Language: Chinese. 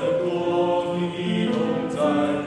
在光明的同在